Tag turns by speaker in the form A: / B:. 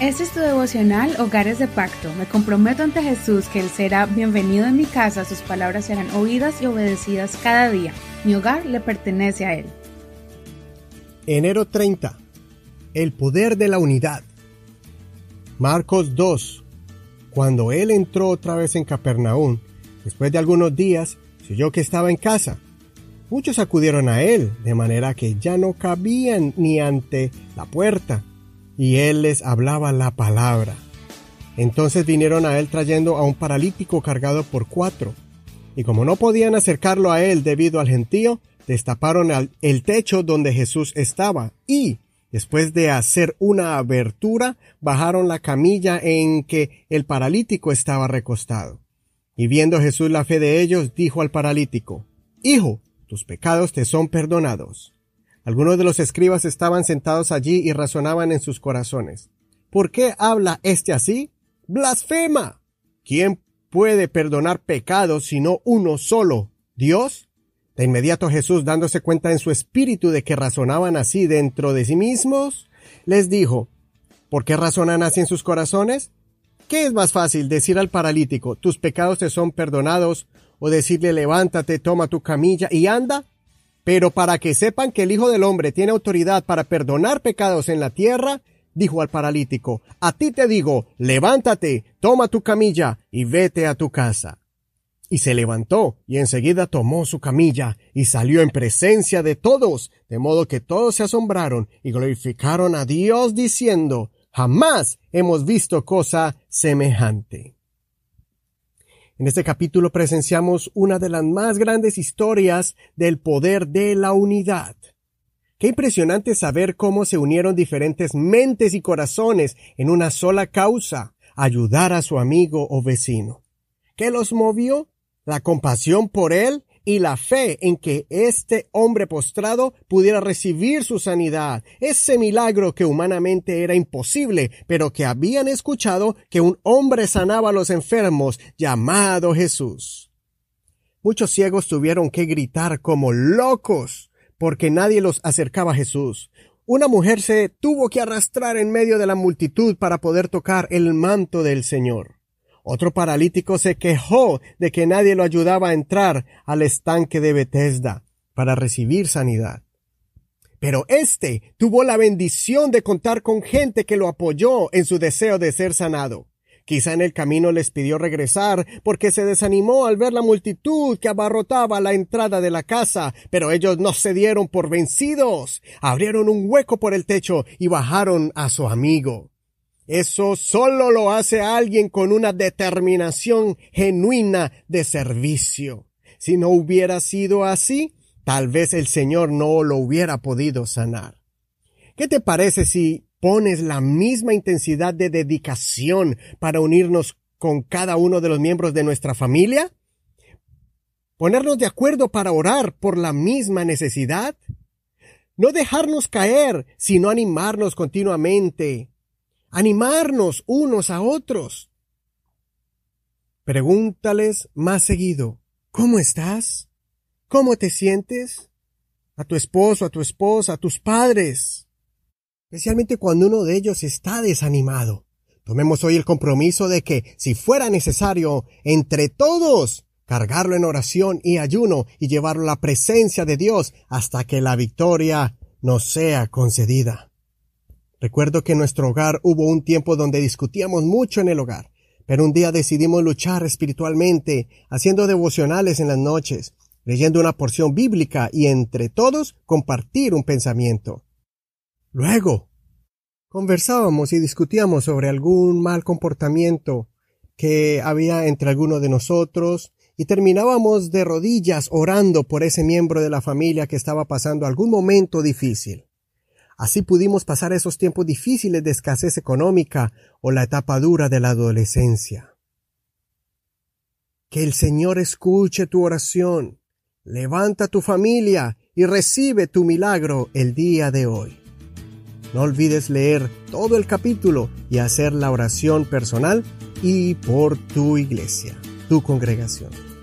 A: Este es tu devocional Hogares de Pacto. Me comprometo ante Jesús que Él será bienvenido en mi casa, sus palabras serán oídas y obedecidas cada día. Mi hogar le pertenece a Él.
B: Enero 30. El poder de la unidad. Marcos 2. Cuando él entró otra vez en Capernaum, después de algunos días, se oyó que estaba en casa. Muchos acudieron a él, de manera que ya no cabían ni ante la puerta, y él les hablaba la palabra. Entonces vinieron a él trayendo a un paralítico cargado por cuatro, y como no podían acercarlo a él debido al gentío, destaparon el techo donde Jesús estaba, y, después de hacer una abertura, bajaron la camilla en que el paralítico estaba recostado. Y viendo Jesús la fe de ellos, dijo al paralítico, Hijo, tus pecados te son perdonados. Algunos de los escribas estaban sentados allí y razonaban en sus corazones. ¿Por qué habla éste así? Blasfema. ¿Quién puede perdonar pecados sino uno solo? ¿Dios? De inmediato Jesús, dándose cuenta en su espíritu de que razonaban así dentro de sí mismos, les dijo, ¿por qué razonan así en sus corazones? ¿Qué es más fácil decir al paralítico, tus pecados te son perdonados, o decirle levántate, toma tu camilla y anda? Pero para que sepan que el Hijo del Hombre tiene autoridad para perdonar pecados en la tierra, dijo al paralítico, a ti te digo, levántate, toma tu camilla y vete a tu casa. Y se levantó y enseguida tomó su camilla y salió en presencia de todos, de modo que todos se asombraron y glorificaron a Dios diciendo, jamás hemos visto cosa semejante. En este capítulo presenciamos una de las más grandes historias del poder de la unidad. Qué impresionante saber cómo se unieron diferentes mentes y corazones en una sola causa, ayudar a su amigo o vecino. ¿Qué los movió? La compasión por él y la fe en que este hombre postrado pudiera recibir su sanidad, ese milagro que humanamente era imposible, pero que habían escuchado que un hombre sanaba a los enfermos llamado Jesús. Muchos ciegos tuvieron que gritar como locos porque nadie los acercaba a Jesús. Una mujer se tuvo que arrastrar en medio de la multitud para poder tocar el manto del Señor. Otro paralítico se quejó de que nadie lo ayudaba a entrar al estanque de Bethesda para recibir sanidad. Pero éste tuvo la bendición de contar con gente que lo apoyó en su deseo de ser sanado. Quizá en el camino les pidió regresar porque se desanimó al ver la multitud que abarrotaba la entrada de la casa, pero ellos no se dieron por vencidos. Abrieron un hueco por el techo y bajaron a su amigo. Eso solo lo hace alguien con una determinación genuina de servicio. Si no hubiera sido así, tal vez el Señor no lo hubiera podido sanar. ¿Qué te parece si pones la misma intensidad de dedicación para unirnos con cada uno de los miembros de nuestra familia? ¿Ponernos de acuerdo para orar por la misma necesidad? No dejarnos caer, sino animarnos continuamente animarnos unos a otros. Pregúntales más seguido, ¿cómo estás? ¿Cómo te sientes? A tu esposo, a tu esposa, a tus padres. Especialmente cuando uno de ellos está desanimado. Tomemos hoy el compromiso de que, si fuera necesario, entre todos, cargarlo en oración y ayuno y llevarlo a la presencia de Dios hasta que la victoria nos sea concedida. Recuerdo que en nuestro hogar hubo un tiempo donde discutíamos mucho en el hogar, pero un día decidimos luchar espiritualmente, haciendo devocionales en las noches, leyendo una porción bíblica y entre todos compartir un pensamiento. Luego, conversábamos y discutíamos sobre algún mal comportamiento que había entre alguno de nosotros y terminábamos de rodillas orando por ese miembro de la familia que estaba pasando algún momento difícil. Así pudimos pasar esos tiempos difíciles de escasez económica o la etapa dura de la adolescencia. Que el Señor escuche tu oración, levanta tu familia y recibe tu milagro el día de hoy. No olvides leer todo el capítulo y hacer la oración personal y por tu iglesia, tu congregación.